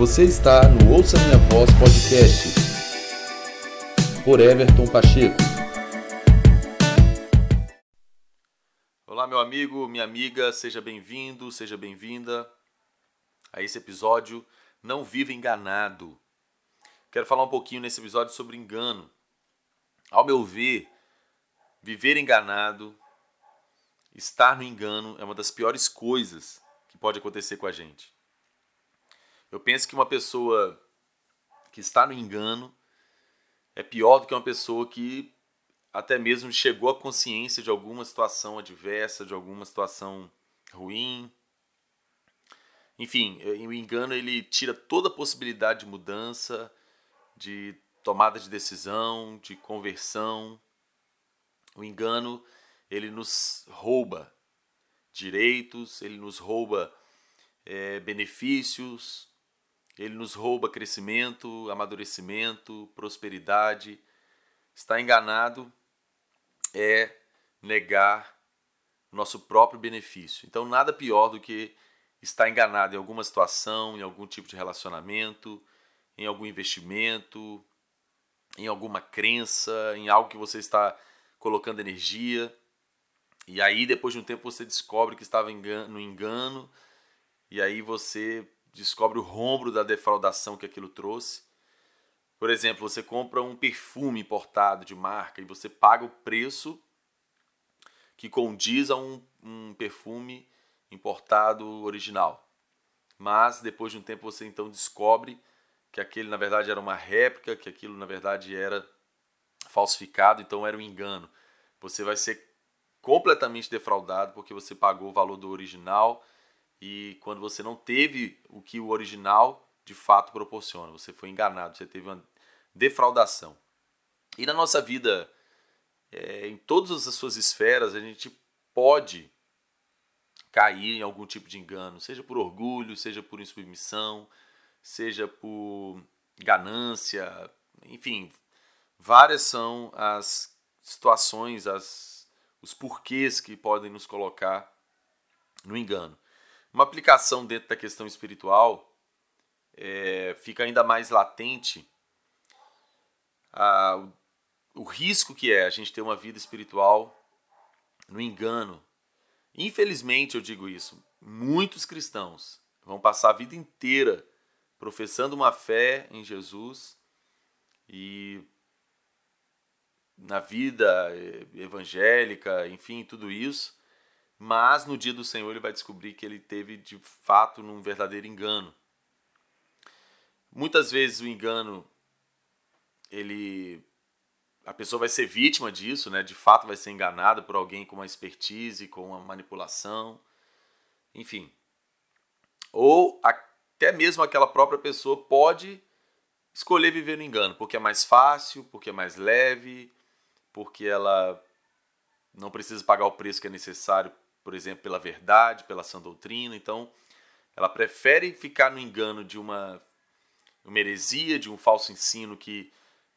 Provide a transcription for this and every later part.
Você está no Ouça Minha Voz Podcast por Everton Pacheco. Olá, meu amigo, minha amiga, seja bem-vindo, seja bem-vinda a esse episódio Não Viva Enganado. Quero falar um pouquinho nesse episódio sobre engano. Ao meu ver, viver enganado, estar no engano é uma das piores coisas que pode acontecer com a gente. Eu penso que uma pessoa que está no engano é pior do que uma pessoa que até mesmo chegou à consciência de alguma situação adversa, de alguma situação ruim. Enfim, o engano ele tira toda a possibilidade de mudança, de tomada de decisão, de conversão. O engano ele nos rouba direitos, ele nos rouba é, benefícios, ele nos rouba crescimento, amadurecimento, prosperidade. Estar enganado é negar nosso próprio benefício. Então, nada pior do que estar enganado em alguma situação, em algum tipo de relacionamento, em algum investimento, em alguma crença, em algo que você está colocando energia. E aí, depois de um tempo, você descobre que estava no engano, e aí você descobre o rombo da defraudação que aquilo trouxe. Por exemplo, você compra um perfume importado de marca e você paga o preço que condiz a um, um perfume importado original. Mas depois de um tempo você então descobre que aquele na verdade era uma réplica, que aquilo na verdade era falsificado, então era um engano. Você vai ser completamente defraudado porque você pagou o valor do original e quando você não teve o que o original de fato proporciona, você foi enganado, você teve uma defraudação. E na nossa vida, é, em todas as suas esferas, a gente pode cair em algum tipo de engano, seja por orgulho, seja por insubmissão, seja por ganância, enfim, várias são as situações, as, os porquês que podem nos colocar no engano. Uma aplicação dentro da questão espiritual é, fica ainda mais latente a, o, o risco que é a gente ter uma vida espiritual no engano. Infelizmente, eu digo isso, muitos cristãos vão passar a vida inteira professando uma fé em Jesus e na vida evangélica, enfim, tudo isso, mas no dia do Senhor ele vai descobrir que ele teve de fato num verdadeiro engano. Muitas vezes o engano ele a pessoa vai ser vítima disso, né? De fato vai ser enganada por alguém com uma expertise, com uma manipulação, enfim. Ou até mesmo aquela própria pessoa pode escolher viver no engano, porque é mais fácil, porque é mais leve, porque ela não precisa pagar o preço que é necessário por exemplo, pela verdade, pela sã doutrina. Então, ela prefere ficar no engano de uma, uma heresia, de um falso ensino que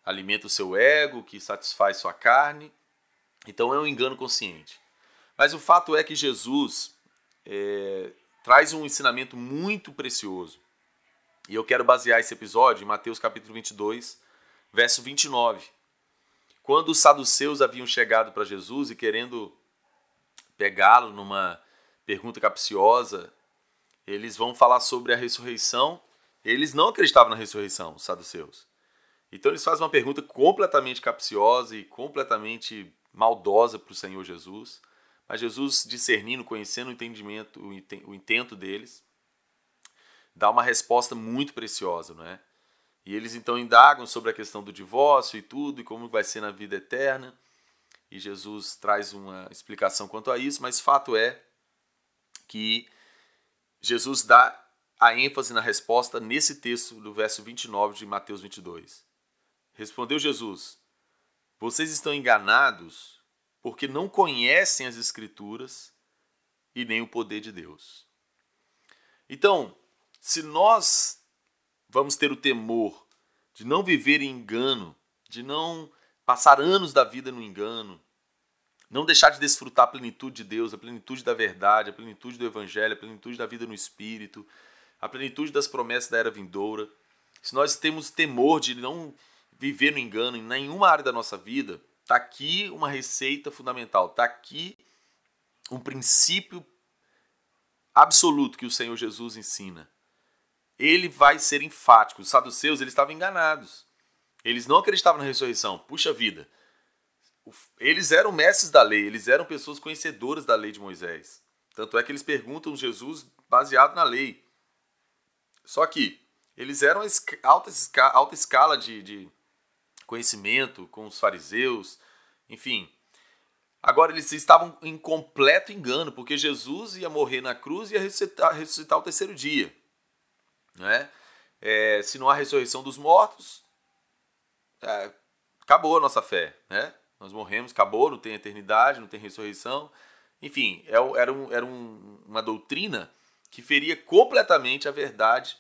alimenta o seu ego, que satisfaz sua carne. Então, é um engano consciente. Mas o fato é que Jesus é, traz um ensinamento muito precioso. E eu quero basear esse episódio em Mateus capítulo 22, verso 29. Quando os saduceus haviam chegado para Jesus e querendo pegá-lo numa pergunta capciosa, eles vão falar sobre a ressurreição. Eles não acreditavam na ressurreição, os saduceus. Então eles fazem uma pergunta completamente capciosa e completamente maldosa para o Senhor Jesus. Mas Jesus, discernindo, conhecendo o entendimento, o intento deles, dá uma resposta muito preciosa, não é? E eles então indagam sobre a questão do divórcio e tudo, e como vai ser na vida eterna e Jesus traz uma explicação quanto a isso, mas fato é que Jesus dá a ênfase na resposta nesse texto do verso 29 de Mateus 22. Respondeu Jesus: Vocês estão enganados porque não conhecem as Escrituras e nem o poder de Deus. Então, se nós vamos ter o temor de não viver em engano, de não passar anos da vida no engano, não deixar de desfrutar a plenitude de Deus, a plenitude da verdade, a plenitude do Evangelho, a plenitude da vida no Espírito, a plenitude das promessas da era vindoura, se nós temos temor de não viver no engano em nenhuma área da nossa vida, está aqui uma receita fundamental, está aqui um princípio absoluto que o Senhor Jesus ensina. Ele vai ser enfático. Os saduceus eles estavam enganados. Eles não acreditavam na ressurreição. Puxa vida. Eles eram mestres da lei, eles eram pessoas conhecedoras da lei de Moisés. Tanto é que eles perguntam Jesus baseado na lei. Só que eles eram alta, alta escala de, de conhecimento com os fariseus, enfim. Agora eles estavam em completo engano, porque Jesus ia morrer na cruz e ia ressuscitar, ressuscitar o terceiro dia. Né? É, se não há ressurreição dos mortos, é, acabou a nossa fé. Né? Nós morremos, acabou, não tem eternidade, não tem ressurreição. Enfim, é era, um, era um, uma doutrina que feria completamente a verdade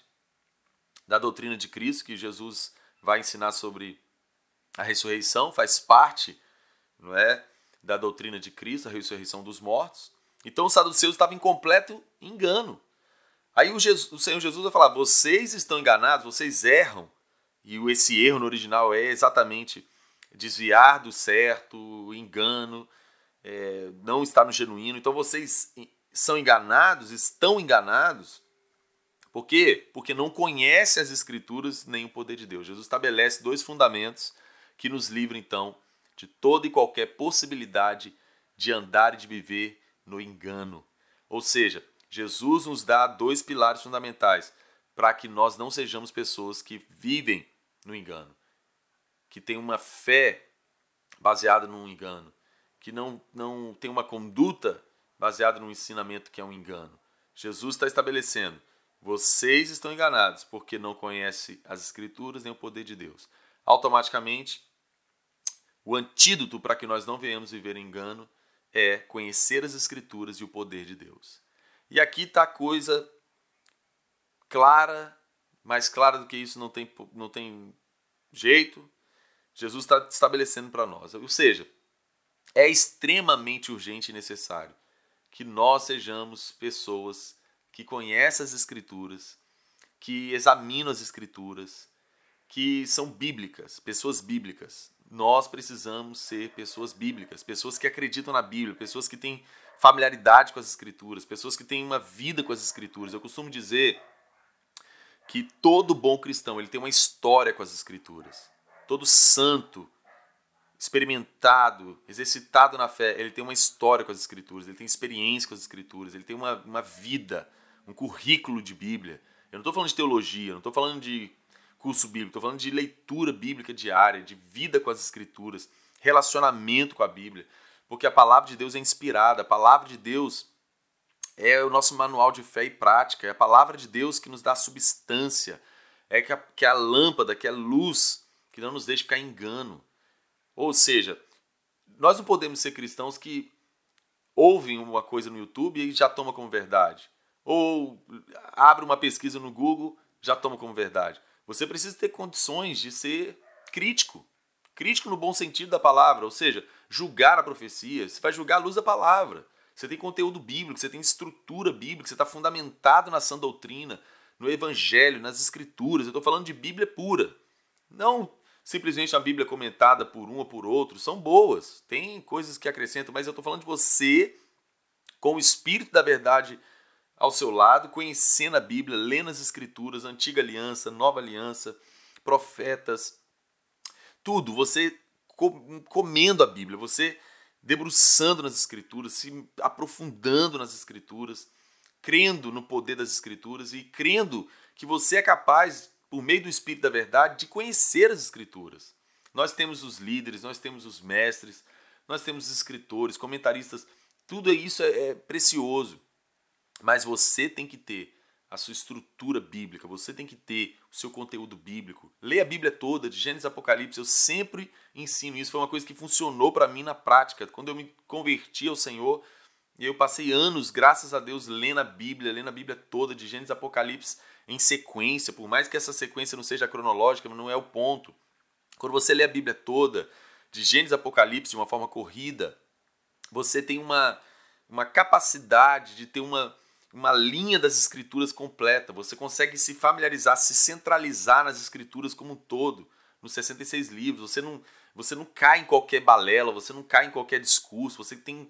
da doutrina de Cristo, que Jesus vai ensinar sobre a ressurreição, faz parte não é, da doutrina de Cristo, a ressurreição dos mortos. Então os saduceus estavam em completo engano. Aí o, Jesus, o Senhor Jesus vai falar: vocês estão enganados, vocês erram. E esse erro no original é exatamente desviar do certo, engano, é, não estar no genuíno. Então vocês são enganados, estão enganados, por quê? Porque não conhece as Escrituras nem o poder de Deus. Jesus estabelece dois fundamentos que nos livram, então, de toda e qualquer possibilidade de andar e de viver no engano. Ou seja, Jesus nos dá dois pilares fundamentais para que nós não sejamos pessoas que vivem no engano, que têm uma fé baseada no engano, que não, não tem uma conduta baseada no ensinamento que é um engano. Jesus está estabelecendo vocês estão enganados porque não conhecem as Escrituras nem o poder de Deus. Automaticamente, o antídoto para que nós não venhamos viver engano é conhecer as Escrituras e o poder de Deus. E aqui está a coisa clara, mais clara do que isso não tem, não tem jeito. Jesus está estabelecendo para nós. Ou seja, é extremamente urgente e necessário que nós sejamos pessoas que conhece as Escrituras, que examinam as Escrituras, que são bíblicas, pessoas bíblicas. Nós precisamos ser pessoas bíblicas, pessoas que acreditam na Bíblia, pessoas que têm familiaridade com as Escrituras, pessoas que têm uma vida com as Escrituras. Eu costumo dizer que todo bom cristão ele tem uma história com as Escrituras. Todo santo, experimentado, exercitado na fé, ele tem uma história com as Escrituras, ele tem experiência com as Escrituras, ele tem uma, uma vida um currículo de Bíblia. Eu não estou falando de teologia, não estou falando de curso bíblico, estou falando de leitura bíblica diária, de vida com as Escrituras, relacionamento com a Bíblia. Porque a palavra de Deus é inspirada, a palavra de Deus é o nosso manual de fé e prática, é a palavra de Deus que nos dá substância, é que a, que a lâmpada, que a luz, que não nos deixa ficar em engano. Ou seja, nós não podemos ser cristãos que ouvem uma coisa no YouTube e já toma como verdade ou abre uma pesquisa no Google, já toma como verdade. Você precisa ter condições de ser crítico. Crítico no bom sentido da palavra, ou seja, julgar a profecia. Você vai julgar a luz da palavra. Você tem conteúdo bíblico, você tem estrutura bíblica, você está fundamentado na sã doutrina, no evangelho, nas escrituras. Eu estou falando de Bíblia pura. Não simplesmente a Bíblia comentada por um ou por outro. São boas, tem coisas que acrescentam, mas eu estou falando de você com o espírito da verdade ao seu lado, conhecendo a Bíblia, lendo as Escrituras, Antiga Aliança, Nova Aliança, profetas, tudo. Você comendo a Bíblia, você debruçando nas Escrituras, se aprofundando nas Escrituras, crendo no poder das Escrituras e crendo que você é capaz, por meio do Espírito da Verdade, de conhecer as Escrituras. Nós temos os líderes, nós temos os mestres, nós temos escritores, comentaristas, tudo isso é, é precioso. Mas você tem que ter a sua estrutura bíblica, você tem que ter o seu conteúdo bíblico. Leia a Bíblia toda, de Gênesis a Apocalipse, eu sempre ensino isso. Foi uma coisa que funcionou para mim na prática. Quando eu me converti ao Senhor, eu passei anos, graças a Deus, lendo a Bíblia, lendo a Bíblia toda, de Gênesis a Apocalipse, em sequência, por mais que essa sequência não seja cronológica, não é o ponto. Quando você lê a Bíblia toda, de Gênesis a Apocalipse, de uma forma corrida, você tem uma, uma capacidade de ter uma uma linha das escrituras completa, você consegue se familiarizar, se centralizar nas escrituras como um todo, nos 66 livros. Você não, você não cai em qualquer balela, você não cai em qualquer discurso, você tem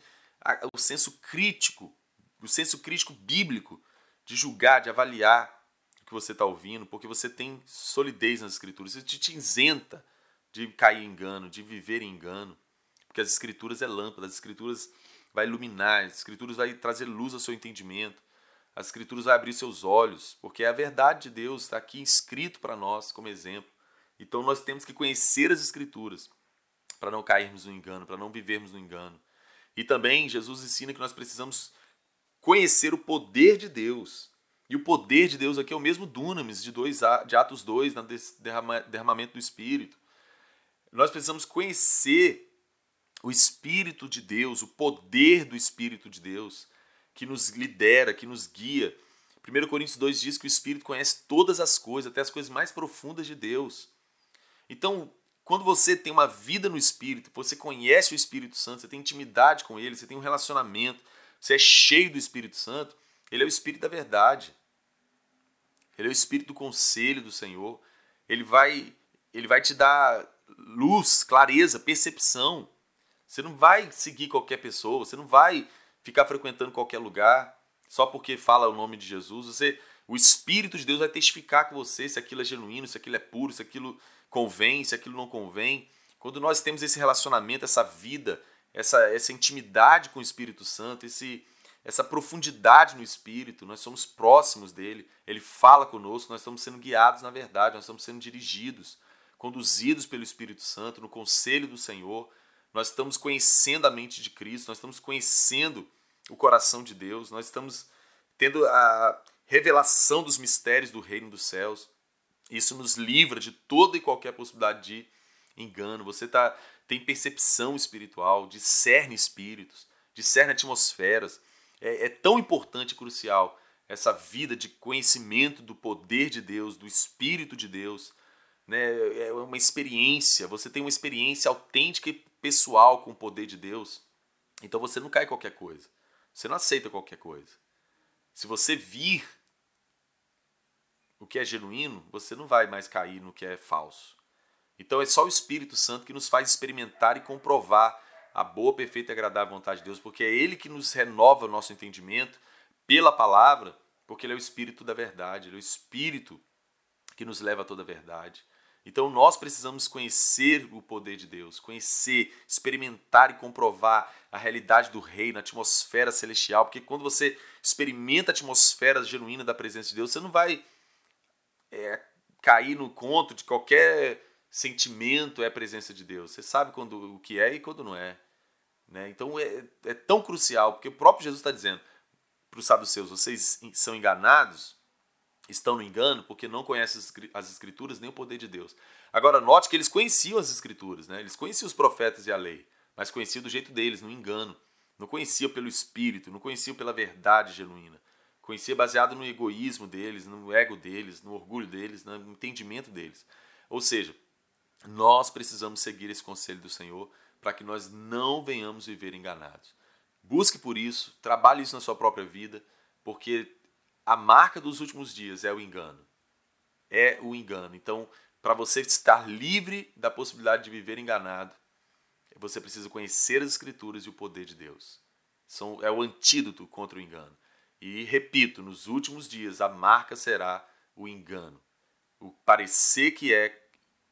o senso crítico, o senso crítico bíblico de julgar, de avaliar que você está ouvindo, porque você tem solidez nas escrituras. Isso te, te isenta de cair em engano, de viver em engano, porque as escrituras é lâmpada, as escrituras vai iluminar, as escrituras vai trazer luz ao seu entendimento. As escrituras vai abrir seus olhos, porque a verdade de Deus está aqui escrito para nós como exemplo. Então nós temos que conhecer as escrituras para não cairmos no engano, para não vivermos no engano. E também Jesus ensina que nós precisamos conhecer o poder de Deus. E o poder de Deus aqui é o mesmo dunamis de, dois, de Atos 2, no derramamento do Espírito. Nós precisamos conhecer o Espírito de Deus, o poder do Espírito de Deus que nos lidera, que nos guia. 1 Coríntios 2 diz que o Espírito conhece todas as coisas, até as coisas mais profundas de Deus. Então, quando você tem uma vida no Espírito, você conhece o Espírito Santo, você tem intimidade com ele, você tem um relacionamento, você é cheio do Espírito Santo, ele é o Espírito da verdade. Ele é o Espírito do conselho do Senhor. Ele vai, ele vai te dar luz, clareza, percepção. Você não vai seguir qualquer pessoa, você não vai ficar frequentando qualquer lugar só porque fala o nome de Jesus. Você, o Espírito de Deus vai testificar com você se aquilo é genuíno, se aquilo é puro, se aquilo convém, se aquilo não convém. Quando nós temos esse relacionamento, essa vida, essa, essa intimidade com o Espírito Santo, esse, essa profundidade no Espírito, nós somos próximos dele, ele fala conosco, nós estamos sendo guiados na verdade, nós estamos sendo dirigidos, conduzidos pelo Espírito Santo, no conselho do Senhor nós estamos conhecendo a mente de Cristo, nós estamos conhecendo o coração de Deus, nós estamos tendo a revelação dos mistérios do reino dos céus. Isso nos livra de toda e qualquer possibilidade de engano. Você tá, tem percepção espiritual, discerne espíritos, discerne atmosferas. É, é tão importante e crucial essa vida de conhecimento do poder de Deus, do Espírito de Deus. Né? É uma experiência, você tem uma experiência autêntica e pessoal com o poder de Deus, então você não cai em qualquer coisa. Você não aceita qualquer coisa. Se você vir o que é genuíno, você não vai mais cair no que é falso. Então é só o Espírito Santo que nos faz experimentar e comprovar a boa, perfeita e agradável vontade de Deus, porque é Ele que nos renova o nosso entendimento pela palavra, porque Ele é o Espírito da verdade, Ele é o Espírito que nos leva a toda a verdade. Então nós precisamos conhecer o poder de Deus, conhecer, experimentar e comprovar a realidade do reino, a atmosfera celestial, porque quando você experimenta a atmosfera genuína da presença de Deus, você não vai é, cair no conto de qualquer sentimento é a presença de Deus. Você sabe quando o que é e quando não é. Né? Então é, é tão crucial, porque o próprio Jesus está dizendo para os saduceus: vocês são enganados estão no engano porque não conhecem as escrituras nem o poder de Deus. Agora note que eles conheciam as escrituras, né? Eles conheciam os profetas e a lei, mas conheciam do jeito deles, no engano. Não conheciam pelo espírito, não conheciam pela verdade genuína. Conhecia baseado no egoísmo deles, no ego deles, no orgulho deles, no entendimento deles. Ou seja, nós precisamos seguir esse conselho do Senhor para que nós não venhamos viver enganados. Busque por isso, trabalhe isso na sua própria vida, porque a marca dos últimos dias é o engano. É o engano. Então, para você estar livre da possibilidade de viver enganado, você precisa conhecer as Escrituras e o poder de Deus. São, é o antídoto contra o engano. E repito, nos últimos dias a marca será o engano. O parecer que é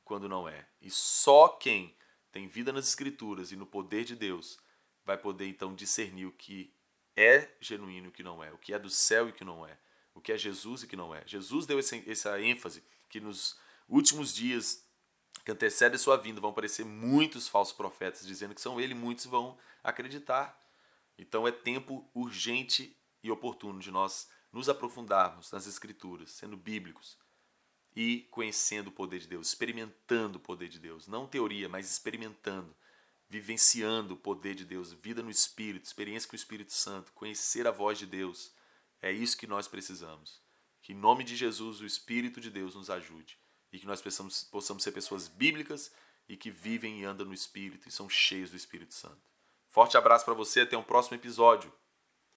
quando não é. E só quem tem vida nas Escrituras e no poder de Deus vai poder então discernir o que é genuíno e o que não é, o que é do céu e o que não é, o que é Jesus e o que não é. Jesus deu essa, ênfase que nos últimos dias que antecedem sua vinda vão aparecer muitos falsos profetas dizendo que são ele, muitos vão acreditar. Então é tempo urgente e oportuno de nós nos aprofundarmos nas escrituras, sendo bíblicos e conhecendo o poder de Deus, experimentando o poder de Deus, não teoria, mas experimentando vivenciando o poder de Deus, vida no Espírito, experiência com o Espírito Santo, conhecer a voz de Deus. É isso que nós precisamos. Que em nome de Jesus o Espírito de Deus nos ajude e que nós possamos, possamos ser pessoas bíblicas e que vivem e andam no Espírito e são cheios do Espírito Santo. Forte abraço para você, até um próximo episódio.